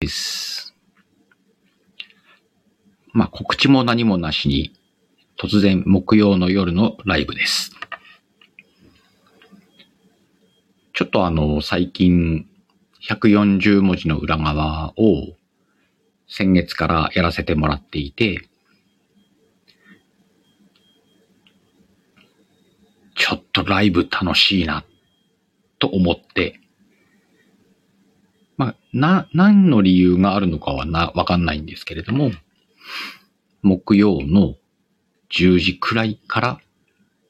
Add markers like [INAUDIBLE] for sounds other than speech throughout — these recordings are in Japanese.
です。まあ、告知も何もなしに、突然木曜の夜のライブです。ちょっとあの、最近、140文字の裏側を先月からやらせてもらっていて、ちょっとライブ楽しいな、と思って、まあ、な、何の理由があるのかはな、わかんないんですけれども、木曜の10時くらいから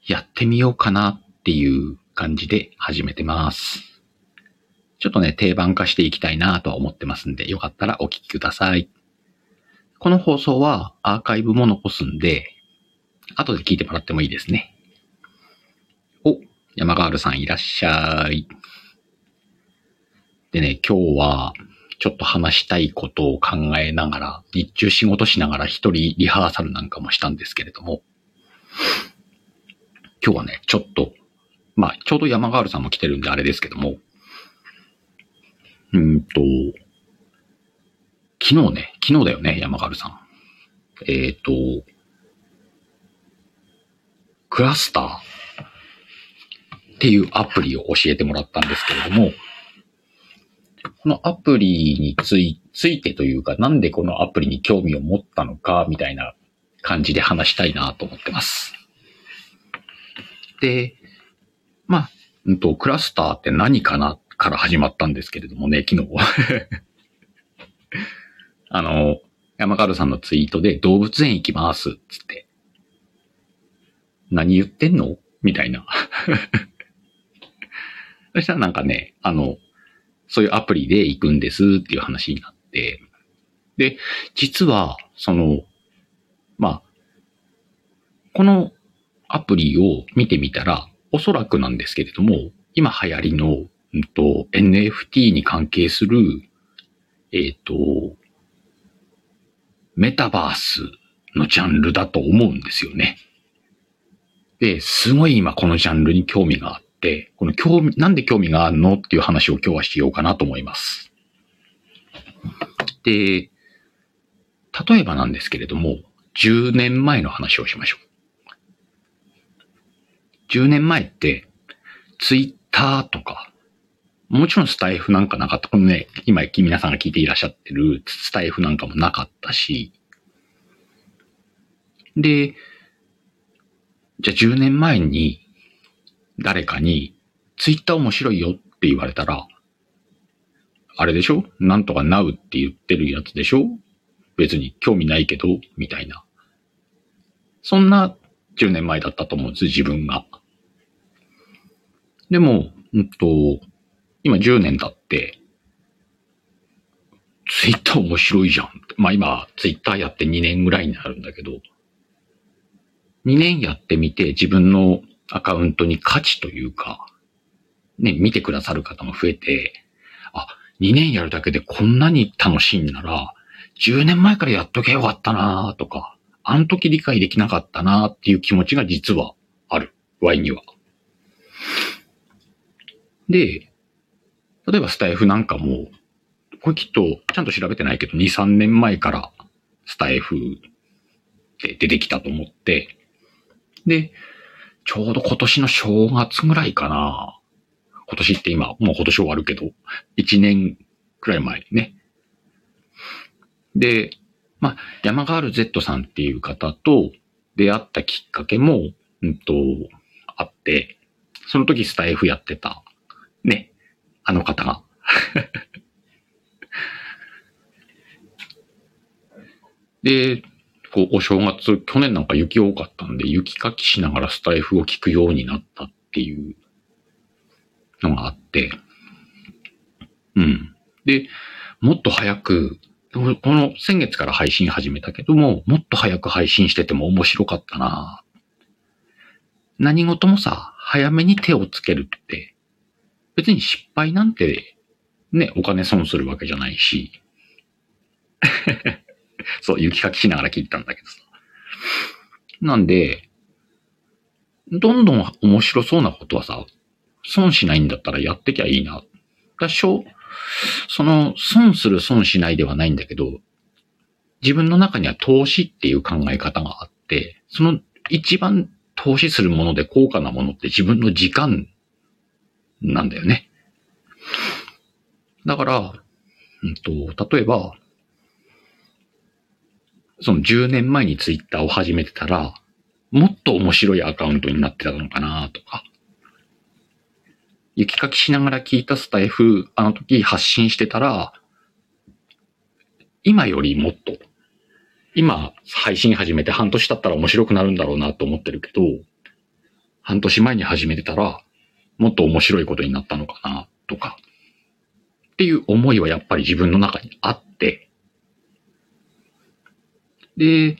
やってみようかなっていう感じで始めてます。ちょっとね、定番化していきたいなとは思ってますんで、よかったらお聞きください。この放送はアーカイブも残すんで、後で聞いてもらってもいいですね。お、山ガールさんいらっしゃい。でね、今日は、ちょっと話したいことを考えながら、日中仕事しながら一人リハーサルなんかもしたんですけれども、今日はね、ちょっと、まあ、ちょうど山ガールさんも来てるんであれですけども、うんと、昨日ね、昨日だよね、山ガールさん。えっ、ー、と、クラスターっていうアプリを教えてもらったんですけれども、このアプリについついてというか、なんでこのアプリに興味を持ったのか、みたいな感じで話したいなと思ってます。で、まあ、うんと、クラスターって何かなから始まったんですけれどもね、昨日は [LAUGHS] あの、山軽さんのツイートで動物園行きます、つって。何言ってんのみたいなそしたらなんかね、あの、そういうアプリで行くんですっていう話になって、で、実は、その、まあ、このアプリを見てみたら、おそらくなんですけれども、今流行りの、うんと、NFT に関係する、えっ、ー、と、メタバースのジャンルだと思うんですよね。で、すごい今このジャンルに興味があっ、でこの興味、なんで興味があるの？っていう話を今日はしようかなと思います。で、例えばなんですけれども、10年前の話をしましょう。10年前って、ツイッターとか、もちろんスタイフなんかなかった。このね、今皆さんが聞いていらっしゃってるスタイフなんかもなかったし、で、じゃあ10年前に誰かに、ツイッター面白いよって言われたら、あれでしょ？なんとかなうって言ってるやつでしょ？別に興味ないけど、みたいな。そんな10年前だったと思うんです、自分が。でも、うんと、今10年経って、ツイッター面白いじゃん。まあ今、ツイッターやって2年ぐらいになるんだけど、2年やってみて自分のアカウントに価値というか、ね、見てくださる方も増えて、あ、2年やるだけでこんなに楽しいんなら、10年前からやっとけよかったなとか、あの時理解できなかったなっていう気持ちが実はある。Y には。で、例えばスタイフなんかも、これきっとちゃんと調べてないけど、2、3年前からスタイフって出てきたと思って、で、ちょうど今年の正月ぐらいかな。今年って今、もう今年終わるけど、1年くらい前ね。で、まあ、山ガール Z さんっていう方と出会ったきっかけも、うんと、あって、その時スタイフやってた、ね、あの方が。[LAUGHS] で、こ、お正月、去年なんか雪多かったんで、雪かきしながらスタイフを聞くようになったっていうのがあって、うん。で、もっと早く、この先月から配信始めたけども、もっと早く配信してても面白かったな何事もさ、早めに手をつけるって、別に失敗なんて、ね、お金損するわけじゃないし、そう、雪かきしながら聞いたんだけどさ。なんで、どんどん面白そうなことはさ、損しないんだったらやってきゃいいな。だしょその損する損しないではないんだけど、自分の中には投資っていう考え方があって、その一番投資するもので高価なものって自分の時間なんだよね。だから、うんと、例えば、その10年前にツイッターを始めてたら、もっと面白いアカウントになってたのかなとか、雪かきしながら聞いたスタイフ、あの時発信してたら、今よりもっと、今配信始めて半年経ったら面白くなるんだろうなと思ってるけど、半年前に始めてたら、もっと面白いことになったのかなとか、っていう思いはやっぱり自分の中にあって、で、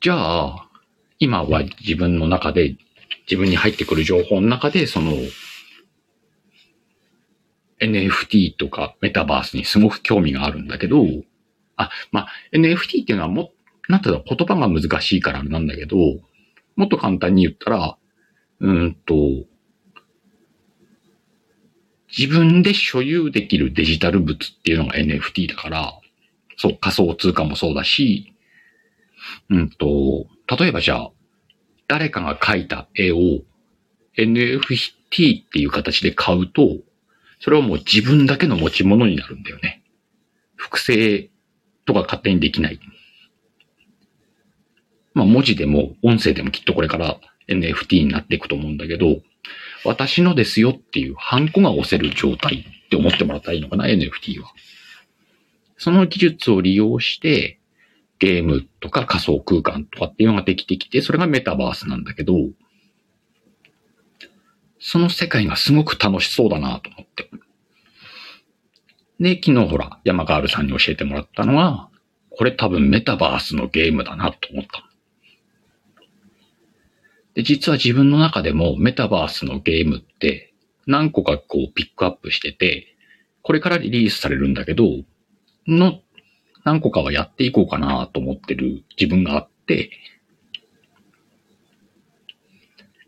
じゃあ、今は自分の中で、自分に入ってくる情報の中で、その、NFT とかメタバースにすごく興味があるんだけど、あ、まあ、NFT っていうのはも、なんていうの、言葉が難しいからなんだけど、もっと簡単に言ったら、うんと、自分で所有できるデジタル物っていうのが NFT だから、そう、仮想通貨もそうだし、うんと、例えばじゃあ、誰かが描いた絵を NFT っていう形で買うと、それはもう自分だけの持ち物になるんだよね。複製とか勝手にできない。まあ文字でも音声でもきっとこれから NFT になっていくと思うんだけど、私のですよっていうハンコが押せる状態って思ってもらったらいいのかな、NFT は。その技術を利用して、ゲームとか仮想空間とかっていうのができてきて、それがメタバースなんだけど、その世界がすごく楽しそうだなと思って。で、昨日ほら、山ガールさんに教えてもらったのは、これ多分メタバースのゲームだなと思った。で、実は自分の中でもメタバースのゲームって何個かこうピックアップしてて、これからリリースされるんだけど、の何個かはやっていこうかなと思ってる自分があって、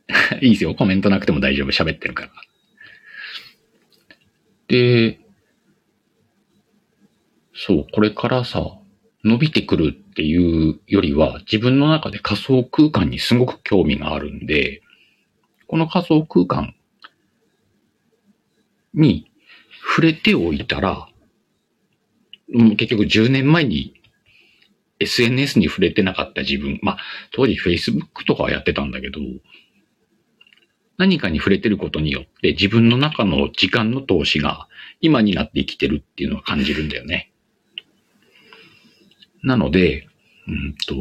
[LAUGHS] いいですよ。コメントなくても大丈夫。喋ってるから。で、そう、これからさ、伸びてくるっていうよりは、自分の中で仮想空間にすごく興味があるんで、この仮想空間に触れておいたら、結局10年前に SNS に触れてなかった自分、まあ当時 Facebook とかはやってたんだけど、何かに触れてることによって自分の中の時間の投資が今になって生きてるっていうのは感じるんだよね。なので、うんと、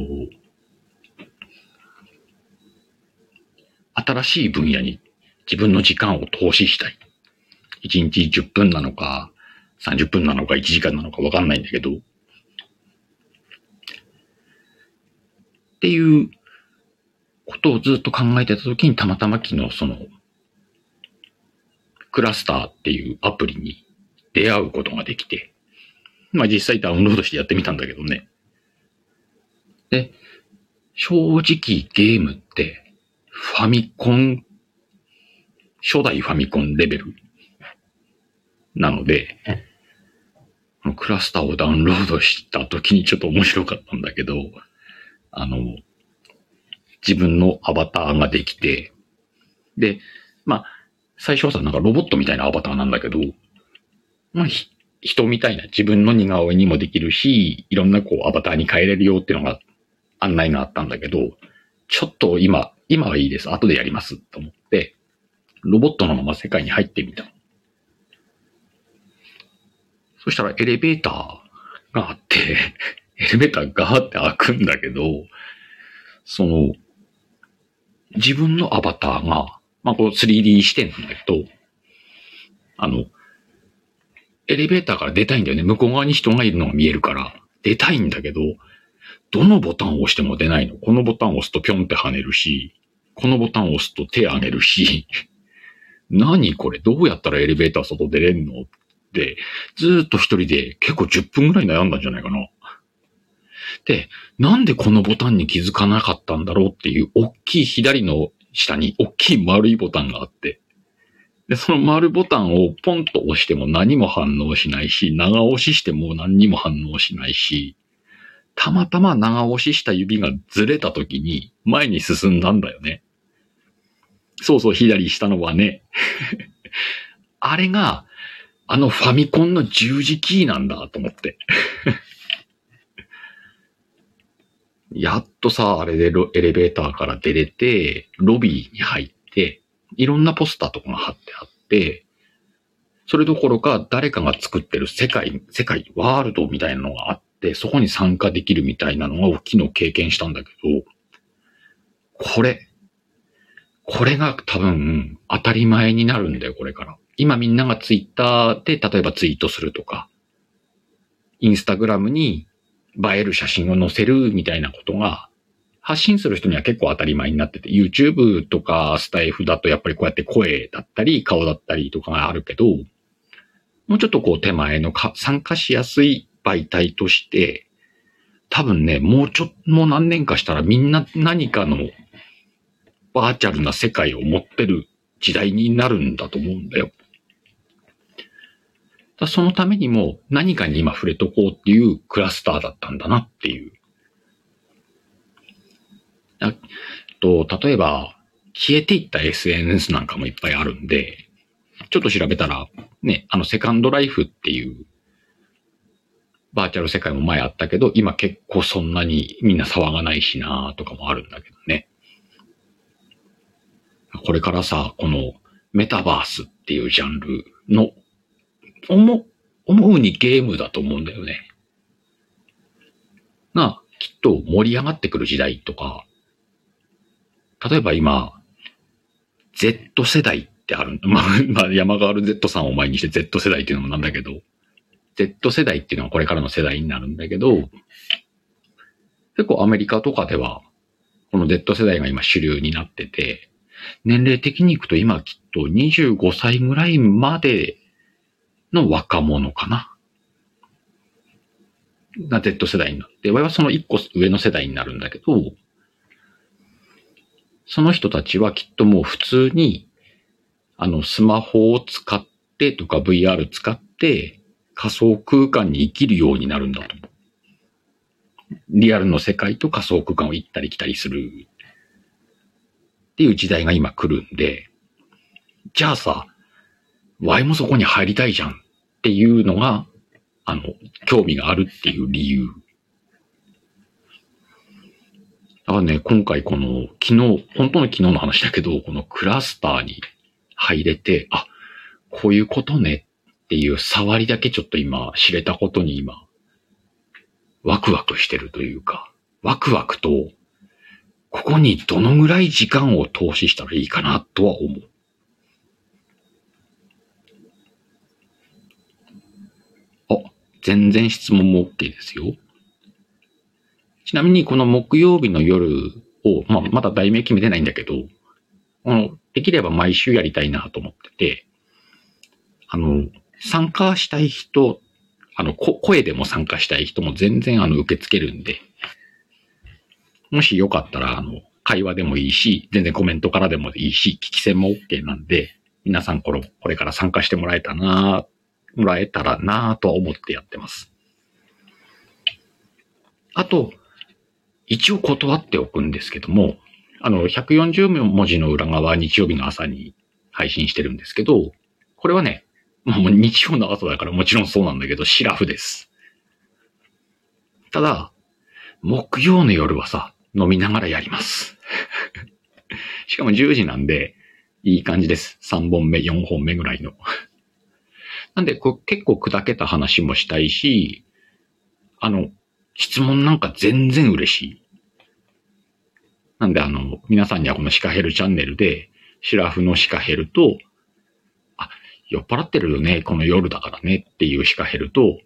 新しい分野に自分の時間を投資したい。1日10分なのか、30分なのか、1時間なのかわかんないんだけど、っていうことをずっと考えてた時にたまたま昨日その、クラスターっていうアプリに出会うことができて、まあ実際ダウンロードしてやってみたんだけどね。で、正直ゲームってファミコン、初代ファミコンレベルなので、クラスターをダウンロードした時にちょっと面白かったんだけど、あの、自分のアバターができて、で、まあ、最初はさ、なんかロボットみたいなアバターなんだけど、まあ、人みたいな自分の似顔絵にもできるし、いろんなこうアバターに変えれるよっていうのが案内があったんだけど、ちょっと今、今はいいです。後でやりますと思って、ロボットのまま世界に入ってみた。そしたらエレベーターがあって、[LAUGHS] エレベーターガーって開くんだけど、その、自分のアバターが、まあ、こう 3D 視点なんだけど、あの、エレベーターから出たいんだよね。向こう側に人がいるのが見えるから、出たいんだけど、どのボタンを押しても出ないの。このボタンを押すとピョンって跳ねるし、このボタンを押すと手上げるし、[LAUGHS] 何これ？どうやったらエレベーター外出れんの？っ、ずっと一人で結構10分ぐらい悩んだんじゃないかな。で、なんでこのボタンに気づかなかったんだろうっていう、大きい左の下に大きい丸いボタンがあって、で、その丸ボタンをポンと押しても何も反応しないし、長押ししても何にも反応しないし、たまたま長押しした指がずれた時に前に進んだんだよね。そうそう、左下のはね。[LAUGHS] あれが、あのファミコンの十字キーなんだと思って。[LAUGHS] やっとさ、あれでエレベーターから出れて、ロビーに入って、いろんなポスターとかが貼ってあって、それどころか誰かが作ってる世界、世界、ワールドみたいなのがあって、そこに参加できるみたいなのを昨日経験したんだけど、これ、これが多分当たり前になるんだよ、これから。今みんながツイッターで例えばツイートするとか、インスタグラムに映える写真を載せるみたいなことが、発信する人には結構当たり前になってて、YouTube とかスタイフだとやっぱりこうやって声だったり顔だったりとかがあるけど、もうちょっとこう手前のか参加しやすい媒体として、多分ね、もうちょっと、もう何年かしたらみんな何かのバーチャルな世界を持ってる時代になるんだと思うんだよ。そのためにも何かに今触れとこうっていうクラスターだったんだなっていう。あと、例えば、消えていった SNS なんかもいっぱいあるんで、ちょっと調べたら、ね、あの、セカンドライフっていうバーチャル世界も前あったけど、今結構そんなにみんな騒がないしなとかもあるんだけどね。これからさ、このメタバースっていうジャンルの、思、思うにゲームだと思うんだよね。が、きっと盛り上がってくる時代とか、例えば今、Z 世代ってある、[LAUGHS] まあ、まあ、山川る Z さんを前にして Z 世代っていうのもなんだけど、Z 世代っていうのはこれからの世代になるんだけど、結構アメリカとかでは、この Z 世代が今主流になってて、年齢的にいくと今きっと25歳ぐらいまでの若者かな。が Z 世代になって、我はその1個上の世代になるんだけど、その人たちはきっともう普通に、あの、スマホを使ってとか VR 使って、仮想空間に生きるようになるんだと思う。リアルの世界と仮想空間を行ったり来たりするっていう時代が今来るんで、じゃあさ、Y もそこに入りたいじゃんっていうのが、あの、興味があるっていう理由。だからね、今回この、昨日、本当の昨日の話だけど、このクラスターに入れて、あ、こういうことねっていう触りだけちょっと今知れたことに今、ワクワクしてるというか、ワクワクと、ここにどのぐらい時間を投資したらいいかなとは思う。あ、全然質問も OK ですよ。ちなみにこの木曜日の夜を、まあ、まだ題名決めてないんだけど、あの、できれば毎週やりたいなと思ってて、あの、参加したい人、あの、こ声でも参加したい人も全然あの、受け付けるんで、もしよかったら、あの、会話でもいいし、全然コメントからでもいいし、聞き戦も OK なんで、皆さんこれ、これから参加してもらえたな、もらえたらなぁと思ってやってます。あと、一応断っておくんですけども、あの、140文字の裏側日曜日の朝に配信してるんですけど、これはね、もう日曜の朝だからもちろんそうなんだけど、シラフです。ただ、木曜の夜はさ、飲みながらやります。しかも10時なんで、いい感じです。3本目、4本目ぐらいの。なんでこ、結構砕けた話もしたいし、あの、質問なんか全然嬉しい。なんであの、皆さんにはこのシカヘルチャンネルで、シラフのシカヘルと、あ酔っ払ってるよね、この夜だからねっていうシカヘルと、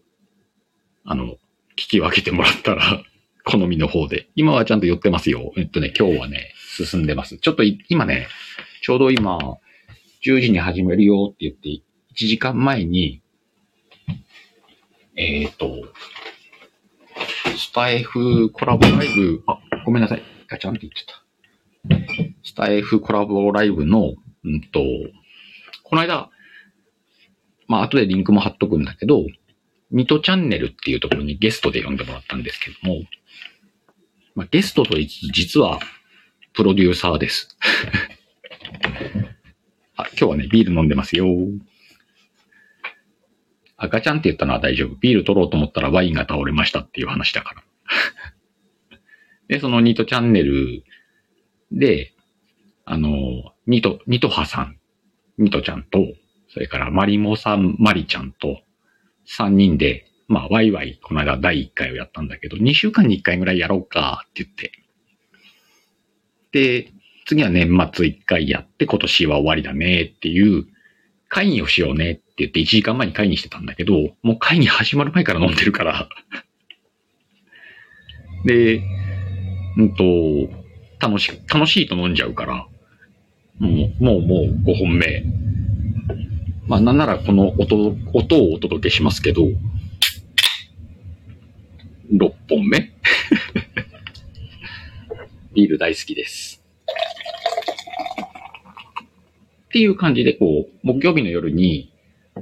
あの、聞き分けてもらったら、[LAUGHS] 好みの方で。今はちゃんと寄ってますよ。えっとね、今日はね、進んでます。ちょっと今ね、ちょうど今、10時に始めるよって言って、1時間前に、えっ、ー、と、スタイフコラボライブ、あ、ごめんなさい。ガチャンって言ってた。スタイフコラボライブの、うんと、この間、まあ後でリンクも貼っとくんだけど、ミトチャンネルっていうところにゲストで呼んでもらったんですけども、まあ、ゲストと言いつつ実はプロデューサーです。[LAUGHS] あ、今日はね、ビール飲んでますよ。赤ちゃんって言ったのは大丈夫。ビール取ろうと思ったらワインが倒れましたっていう話だから。[LAUGHS] で、そのニトチャンネルで、あの、ニト、ニトハさん、ニトちゃんと、それからマリモさん、マリちゃんと、3人で、まあ、ワイワイ、この間第1回をやったんだけど、2週間に1回ぐらいやろうかって言って。で、次は年末1回やって、今年は終わりだねっていう、会議をしようねっって言って1時間前に会議してたんだけど、もう会議始まる前から飲んでるからで、うんと、楽し、楽しいと飲んじゃうから、もう、もう、もう5本目。まあ、なんならこの音、音をお届けしますけど、6本目？[LAUGHS] ビール大好きです。っていう感じで、こう、木曜日の夜に、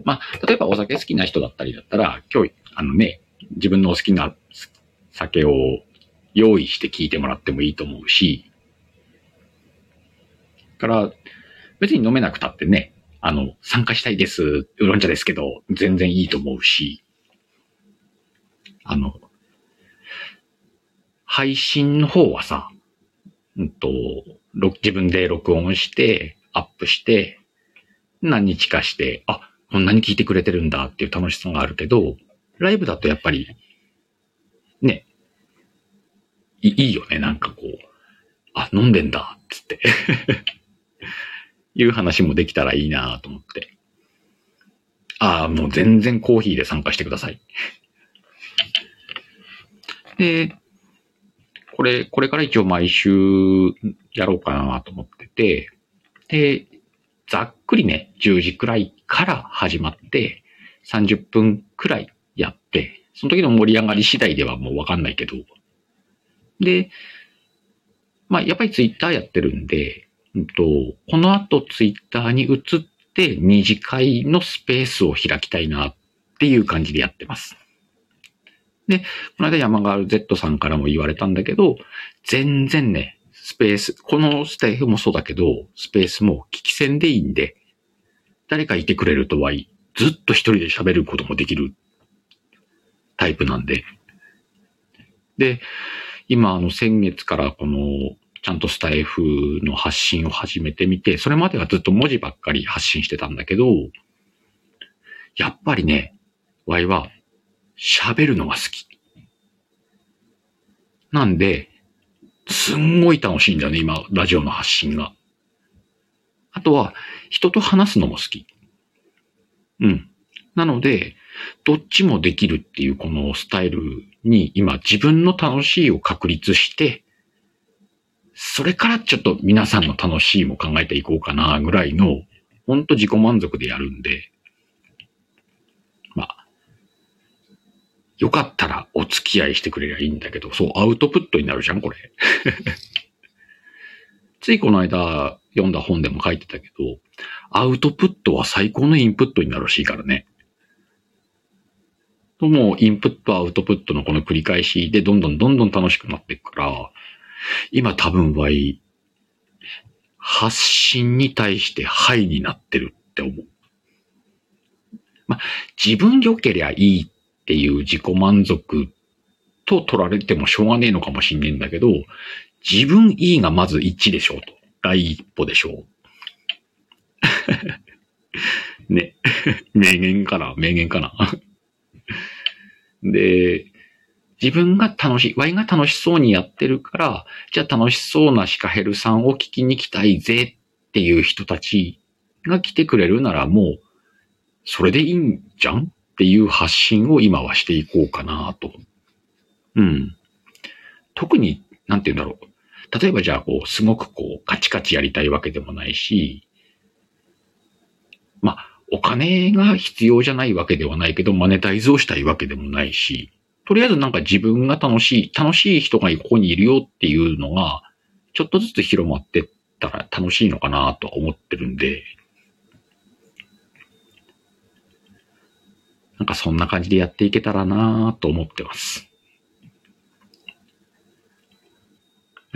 まあ、例えばお酒好きな人だったりだったら、今日、あのね、自分の好きな酒を用意して聞いてもらってもいいと思うし、から、別に飲めなくたってね、あの、参加したいです、ウーロン茶ですけど、全然いいと思うし、あの、配信の方はさ、うんと、自分で録音して、アップして、何日かして、あ、こんなに聞いてくれてるんだっていう楽しさがあるけど、ライブだとやっぱり、ね、いいよね、なんかこう、あ、飲んでんだ、つっていう話もできたらいいなと思って。ああ、もう全然コーヒーで参加してください。で、これ、これから一応毎週やろうかなと思ってて、で、ざっくりね、10時くらいから始まって、30分くらいやって、その時の盛り上がり次第ではもうわかんないけど、で、まあ、やっぱりツイッターやってるんで、うんと、この後ツイッターに移って二次会のスペースを開きたいなっていう感じでやってます。で、この間山川 Z さんからも言われたんだけど、全然ね、スペース、このスタイフもそうだけど、スペースも聞き戦でいいんで、誰かいてくれるとはいい。ずっと一人で喋ることもできるタイプなんで。で、今、あの、先月からこの、ちゃんとスタイフの発信を始めてみて、それまではずっと文字ばっかり発信してたんだけど、やっぱりね、ワイは喋るのが好き。なんで、すんごい楽しいんだよね、今、ラジオの発信が。あとは、人と話すのも好き。うん。なので、どっちもできるっていうこのスタイルに今自分の楽しいを確立して、それからちょっと皆さんの楽しいも考えていこうかなぐらいの、ほんと自己満足でやるんで、まあ、よかったらお付き合いしてくれりゃいいんだけど、そう、アウトプットになるじゃん、これ。[LAUGHS] ついこの間読んだ本でも書いてたけど、アウトプットは最高のインプットになるらしいからね。ともインプットアウトプットのこの繰り返しでどんどんどんどん楽しくなっていくから、今多分はいい発信に対してハイになってるって思う。まあ、自分良けりゃいいっていう自己満足と取られてもしょうがねえのかもしんねえんだけど、自分いいがまず1でしょうと。第一歩でしょう。[LAUGHS] ね。名言かな？名言かな？で、自分が楽しい、ワイが楽しそうにやってるから、じゃあ楽しそうなシカヘルさんを聞きに来たいぜっていう人たちが来てくれるならもう、それでいいんじゃん？っていう発信を今はしていこうかなと。うん。特に、なんて言うんだろう。例えばじゃあ、こう、すごくこう、カチカチやりたいわけでもないし、まあ、お金が必要じゃないわけではないけど、マネタイズをしたいわけでもないし、とりあえずなんか自分が楽しい、楽しい人がここにいるよっていうのが、ちょっとずつ広まってったら楽しいのかなとは思ってるんで、なんかそんな感じでやっていけたらなと思ってます。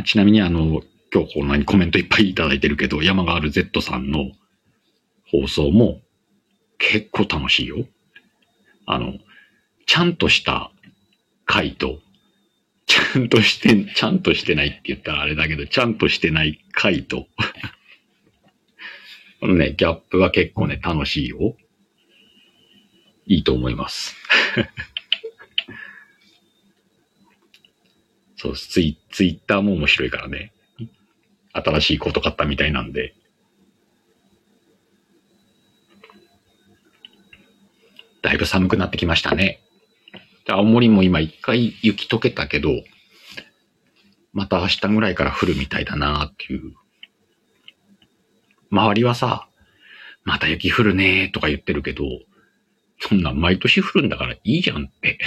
ちなみにあの、今日こんなにコメントいっぱいいただいてるけど、山がある Z さんの放送も結構楽しいよ。あの、ちゃんとした回と、ちゃんとして、ちゃんとしてないって言ったらあれだけど、ちゃんとしてない回と、[LAUGHS] このね、ギャップは結構ね、楽しいよ。いいと思います。[LAUGHS] そう。ツイツイッターも面白いからね。新しいこと買ったみたいなんで。だいぶ寒くなってきましたね。青森も今一回雪溶けたけど、また明日ぐらいから降るみたいだなっていう。周りはさ、また雪降るねーとか言ってるけど、そんな毎年降るんだからいいじゃんって。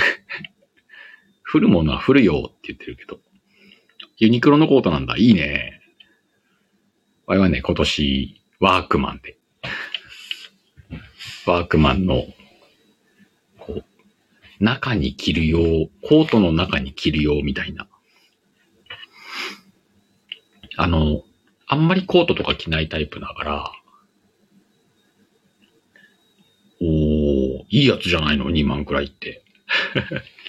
[LAUGHS] 降るものは降るよって言ってるけど。ユニクロのコートなんだ。いいね。我々はね、今年、ワークマンで。ワークマンの、こう、中に着るよう、コートの中に着るようみたいな。あの、あんまりコートとか着ないタイプだから、おー、いいやつじゃないの ?2 万くらいって。[LAUGHS]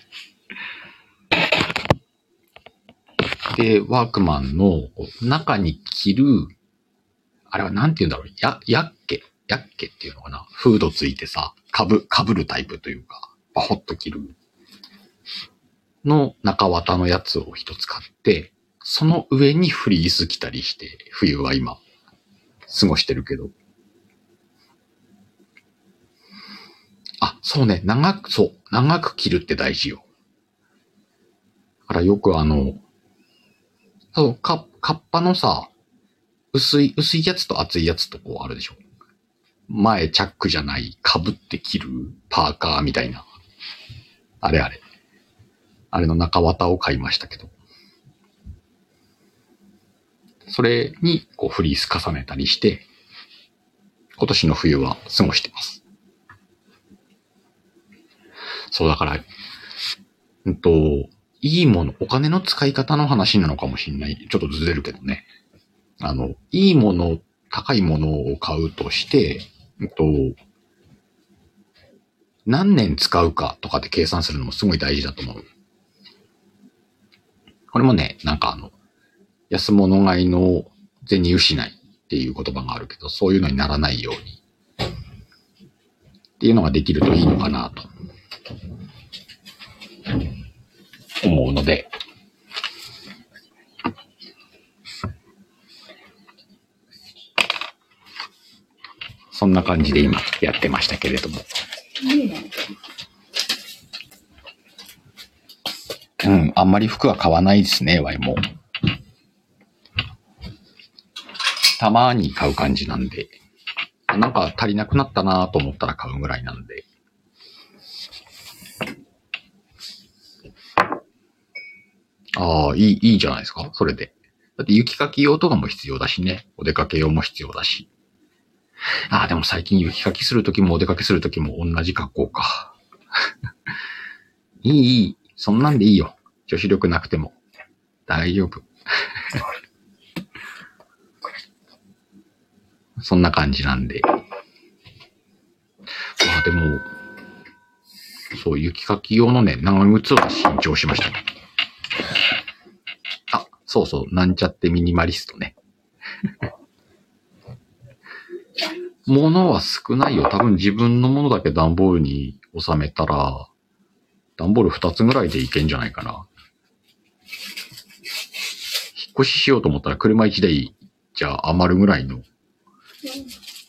で、ワークマンの中に着る、あれはなんて言うんだろう、や、やっけ、やっけっていうのかな。フードついてさ、かぶ、かぶるタイプというか、パホッと着る。の中綿のやつを一つ買って、その上にフリース着たりして、冬は今、過ごしてるけど。あ、そうね、長く、そう、長く着るって大事よ。だからよくあの、そう、か、カッパのさ、薄い、薄いやつと厚いやつとこうあるでしょ。前チャックじゃない、被って着るパーカーみたいな。あれあれ。あれの中綿を買いましたけど。それに、こう、フリース重ねたりして、今年の冬は過ごしてます。そう、だから、うんと、いいもの、お金の使い方の話なのかもしれない。ちょっとずれるけどね。あの、いいもの、高いものを買うとして、うんと、何年使うかとかで計算するのもすごい大事だと思う。これもね、なんかあの、安物買いの銭失いっていう言葉があるけど、そういうのにならないように。っていうのができるといいのかなと。思うので。そんな感じで今やってましたけれども。うん、あんまり服は買わないですね、ワイも。たまに買う感じなんで。なんか足りなくなったなと思ったら買うぐらいなんで。ああ、いい、いいじゃないですか、それで。だって雪かき用とかも必要だしね。お出かけ用も必要だし。ああ、でも最近雪かきするときもお出かけするときも同じ格好か。[LAUGHS] いい、いい。そんなんでいいよ。女子力なくても。大丈夫。[LAUGHS] そんな感じなんで。まあでも、そう、雪かき用のね、長靴は新調しましたね。あ、そうそう、なんちゃってミニマリストね。[LAUGHS] 物は少ないよ。多分自分のものだけ段ボールに収めたら、段ボール2つぐらいでいけんじゃないかな。引っ越ししようと思ったら車1台じゃ余るぐらいの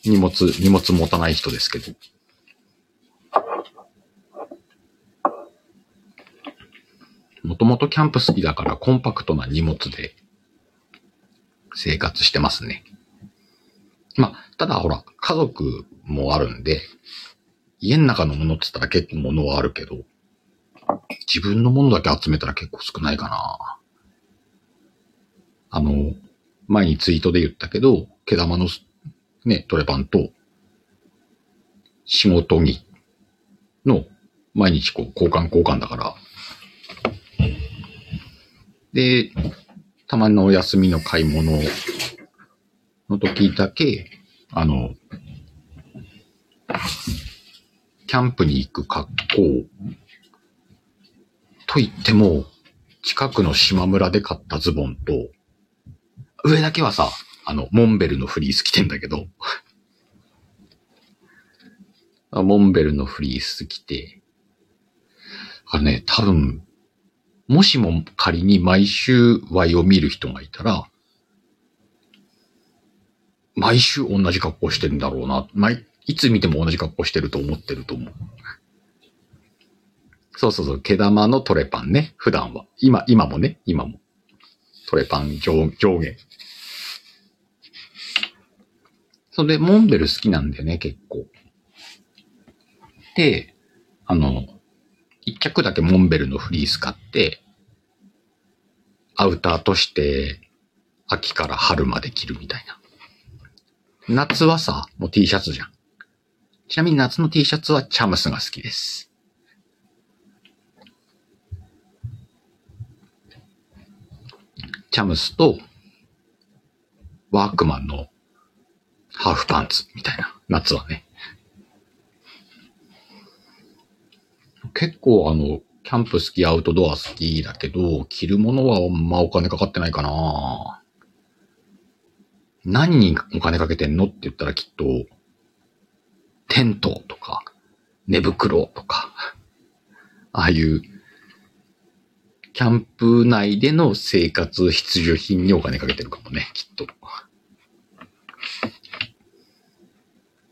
荷物、荷物持たない人ですけど。もともとキャンプ好きだからコンパクトな荷物で生活してますね。まあ、ただほら、家族もあるんで、家の中のものって言ったら結構物はあるけど、自分のものだけ集めたら結構少ないかな。あの、前にツイートで言ったけど、毛玉のね、トレパンと、仕事着の、毎日こう、交換交換だから。で、たまにのお休みの買い物の時だけ、あの、キャンプに行く格好と言っても、近くの島村で買ったズボンと、上だけはさ、あの、モンベルのフリース着てんだけど、モンベルのフリース着て、あれね、多分、もしも仮に毎週 Y を見る人がいたら、毎週同じ格好してるんだろうな。毎、いつ見ても同じ格好してると思ってると思う。そうそうそう、毛玉のトレパンね。普段は。今、今もね、今も。トレパン上上下。それで、モンベル好きなんだよね、結構。で、あの、一着だけモンベルのフリース買って、アウターとして、秋から春まで着るみたいな。夏はさ、もう T シャツじゃん。ちなみに夏の T シャツはチャムスが好きです。チャムスと、ワークマンのハーフパンツみたいな、夏はね。結構あの、キャンプ好き、アウトドア好きだけど、着るものはあんまお金かかってないかな何にお金かけてんのって言ったらきっと、テントとか、寝袋とか、ああいう、キャンプ内での生活必需品にお金かけてるかもね、きっと。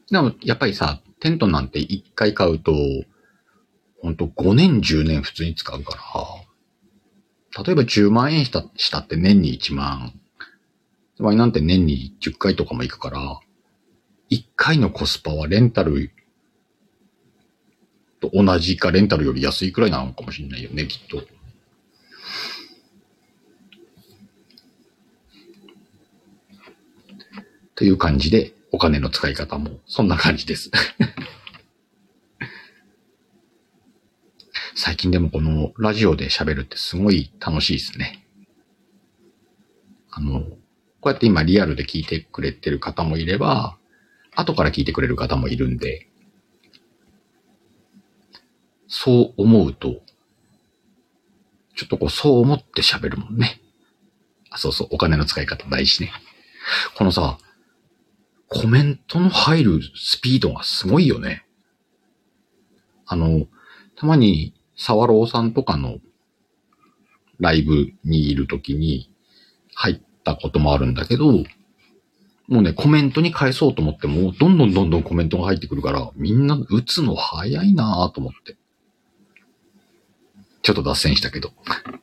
でも、やっぱりさ、テントなんて一回買うと、ほんと5年10年普通に使うから、例えば10万円したしたって年に1万。つまりなんて年に10回とかも行くから、1回のコスパはレンタルと同じかレンタルより安いくらいなのかもしれないよね、きっと。という感じで、お金の使い方もそんな感じです。[LAUGHS] 最近でもこのラジオで喋るってすごい楽しいですね。あの、こうやって今リアルで聞いてくれてる方もいれば、後から聞いてくれる方もいるんで、そう思うと、ちょっとこう、そう思って喋るもんね。あ、そうそう、お金の使い方大事ね。このさ、コメントの入るスピードがすごいよね。あの、たまに、沢朗さんとかのライブにいるときに入ったこともあるんだけど、もうね、コメントに返そうと思っても、どんどんどんどんコメントが入ってくるから、みんな打つの早いなぁと思って。ちょっと脱線したけど。[LAUGHS]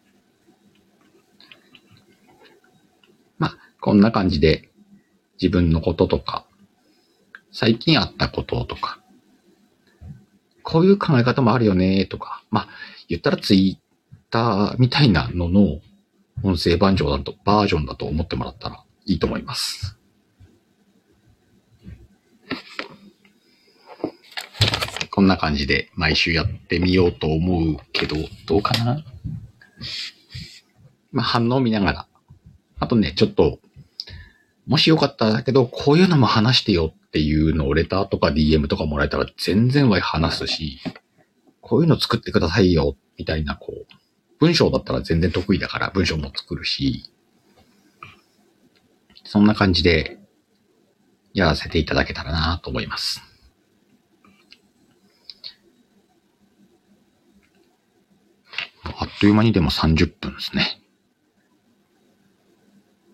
まあ、こんな感じで、自分のこととか、最近あったこととか、こういう考え方もあるよねとか、まあ、言ったらツイッターみたいなのの音声バージョンだと、バージョンだと思ってもらったらいいと思います。こんな感じで毎週やってみようと思うけど、どうかな？まあ、反応を見ながら。あとね、ちょっと、もしよかったらだけど、こういうのも話してよっていうのをレターとか DM とかもらえたら全然は話すし、こういうの作ってくださいよ、みたいな、こう、文章だったら全然得意だから文章も作るし、そんな感じでやらせていただけたらなと思います。あっという間にでも30分ですね。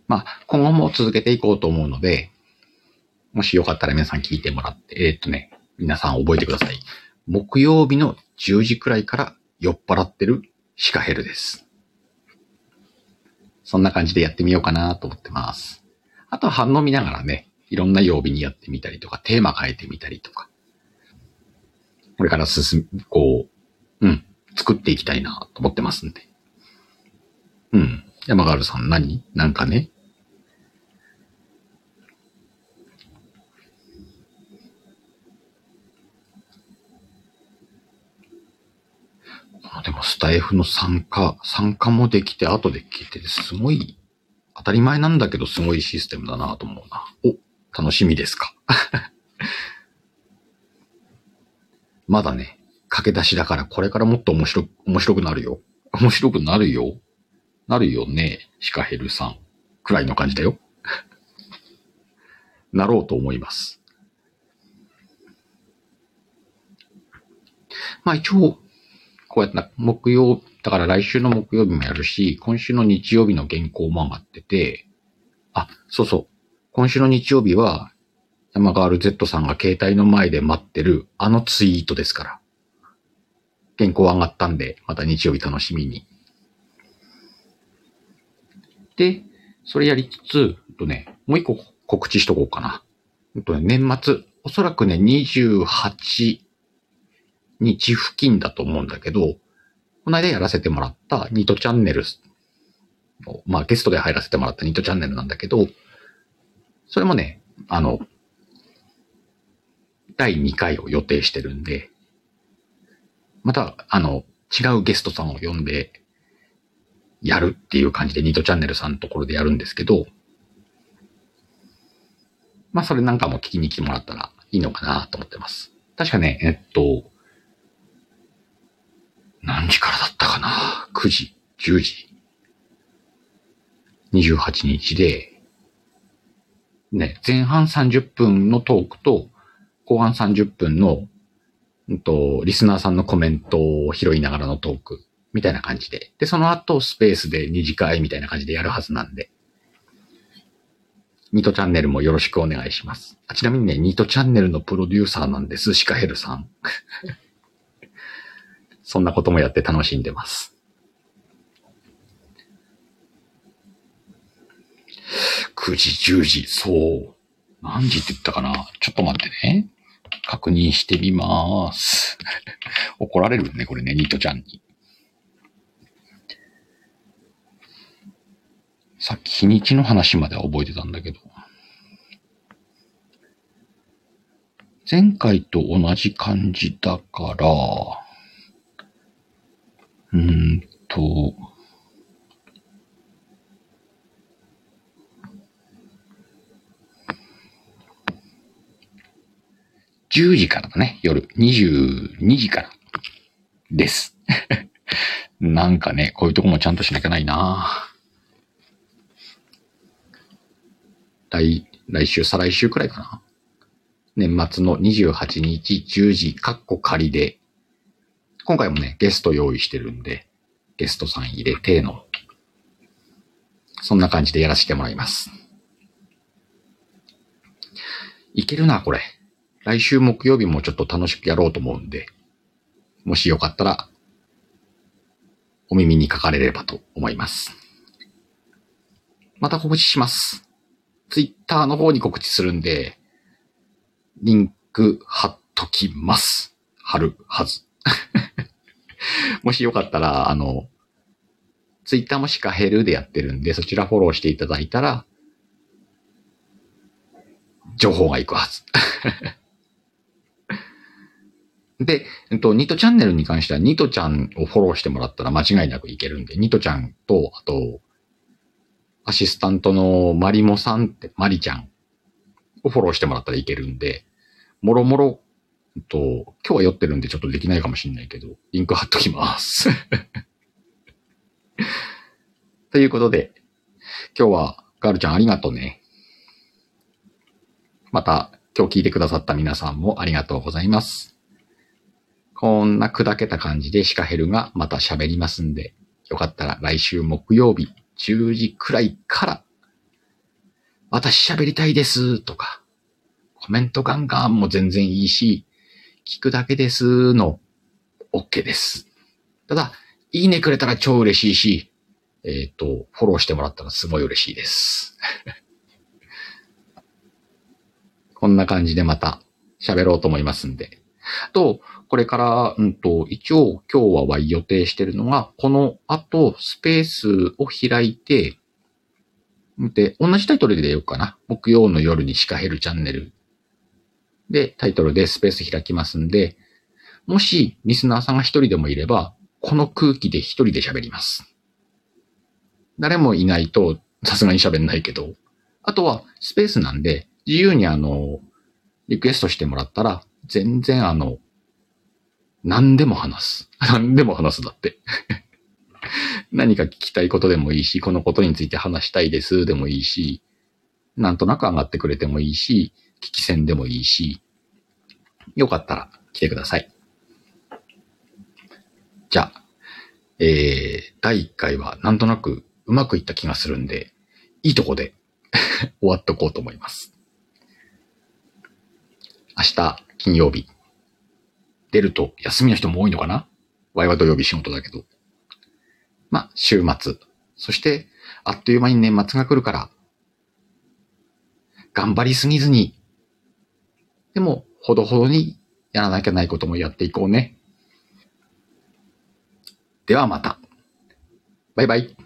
まあ、今後も続けていこうと思うので、もしよかったら皆さん聞いてもらって、えーっとね、皆さん覚えてください。木曜日の10時くらいから酔っ払ってるシカヘルです。そんな感じでやってみようかなと思ってます。あとは反応見ながらね、いろんな曜日にやってみたりとか、テーマ変えてみたりとか、これから進む、こう、うん、作っていきたいなと思ってますんで。うん。山ガールさん何？なんかね？でもスタイフの参加、参加もできて、後で聞いてて、すごい、当たり前なんだけど、すごいシステムだなと思うな。お、楽しみですか？[LAUGHS] まだね、駆け出しだから、これからもっと面白、面白くなるよ。面白くなるよ。なるよね、シカヘルさん。くらいの感じだよ。[LAUGHS] なろうと思います。まあ一応、こうやって木曜、だから来週の木曜日もやるし、今週の日曜日の原稿も上がってて、あ、そうそう。今週の日曜日は、山川ール Z さんが携帯の前で待ってるあのツイートですから。原稿上がったんで、また日曜日楽しみに。で、それやりつつ、とね、もう一個告知しとこうかな。とね、年末、おそらくね、28日付近だと思うんだけど、この間やらせてもらったニトチャンネルの、まあゲストで入らせてもらったニトチャンネルなんだけど、それもね、あの、第2回を予定してるんで、また、あの、違うゲストさんを呼んで、やるっていう感じで、ニートチャンネルさんのところでやるんですけど、まあ、それなんかも聞きに来てもらったらいいのかなと思ってます。確かね、えっと、何時からだったかな ?9 時、10時。28日で、ね、前半30分のトークと、後半30分のうんと、リスナーさんのコメントを拾いながらのトークみたいな感じで。で、その後スペースで二次会みたいな感じでやるはずなんで。ニートチャンネルもよろしくお願いします。あちなみにね、ニートチャンネルのプロデューサーなんです、シカヘルさん。そんなこともやって楽しんでます。9時、10時、そう。何時って言ったかなちょっと待ってね。確認してみまーす。[LAUGHS] 怒られるね、これね、ニートちゃんに。さっき日にちの話までは覚えてたんだけど。前回と同じ感じだから、うんと、10時からだね、夜。22時からです。[LAUGHS] なんかね、こういうとこもちゃんとしなきゃないな来、来週、再来週くらいかな。年末の28日10時、カッコ仮で、今回もね、ゲスト用意してるんで、ゲストさん入れての、そんな感じでやらせてもらいます。いけるな、これ。来週木曜日もちょっと楽しくやろうと思うんで、もしよかったら、お耳にかかれればと思います。また告知します。ツイッターの方に告知するんで、リンク貼っときます。貼るはず。[LAUGHS] もしよかったら、あの、ツイッターもしかヘルでやってるんで、そちらフォローしていただいたら、情報が行くはず。[LAUGHS] で、えっと、ニトチャンネルに関しては、ニトちゃんをフォローしてもらったら間違いなくいけるんで、ニトちゃんと、あと、アシスタントのマリモさんって、マリちゃんをフォローしてもらったらいけるんで、もろもろ、えっと、今日は酔ってるんでちょっとできないかもしれないけど、リンク貼っときます。[LAUGHS] ということで、今日はガールちゃんありがとうね。また、今日聞いてくださった皆さんもありがとうございます。こんな砕けた感じでシカヘルがまた喋りますんで、よかったら来週木曜日10時くらいから、私喋りたいですとか、コメントガンガンも全然いいし、聞くだけですの OK です。ただ、いいねくれたら超嬉しいし、えっ、ー、と、フォローしてもらったらすごい嬉しいです。[LAUGHS] こんな感じでまた喋ろうと思いますんで。と、これから、うんと、一応今日は予定してるのが、この後スペースを開いて、で、同じタイトルでようかな。木曜の夜にシカヘルチャンネル。で、タイトルでスペース開きますんで、もしリスナーさんが一人でもいれば、この空気で一人で喋ります。誰もいないとさすがに喋んないけど、あとはスペースなんで自由にあの、リクエストしてもらったら全然あの、何でも話す。[LAUGHS] 何でも話すだって [LAUGHS] 何か聞きたいことでもいいし、このことについて話したいですでもいいし、なんとなく上がってくれてもいいし、聞き戦でもいいし、よかったら来てください。じゃあ、えー、第1回はなんとなくうまくいった気がするんで、いいとこで [LAUGHS] 終わっとこうと思います。明日、金曜日。出ると休みの人も多いのかな？ワイは土曜日仕事だけど。まあ、週末。そして、あっという間に年末が来るから、頑張りすぎずに、でも、ほどほどにやらなきゃないこともやっていこうね。ではまた。バイバイ。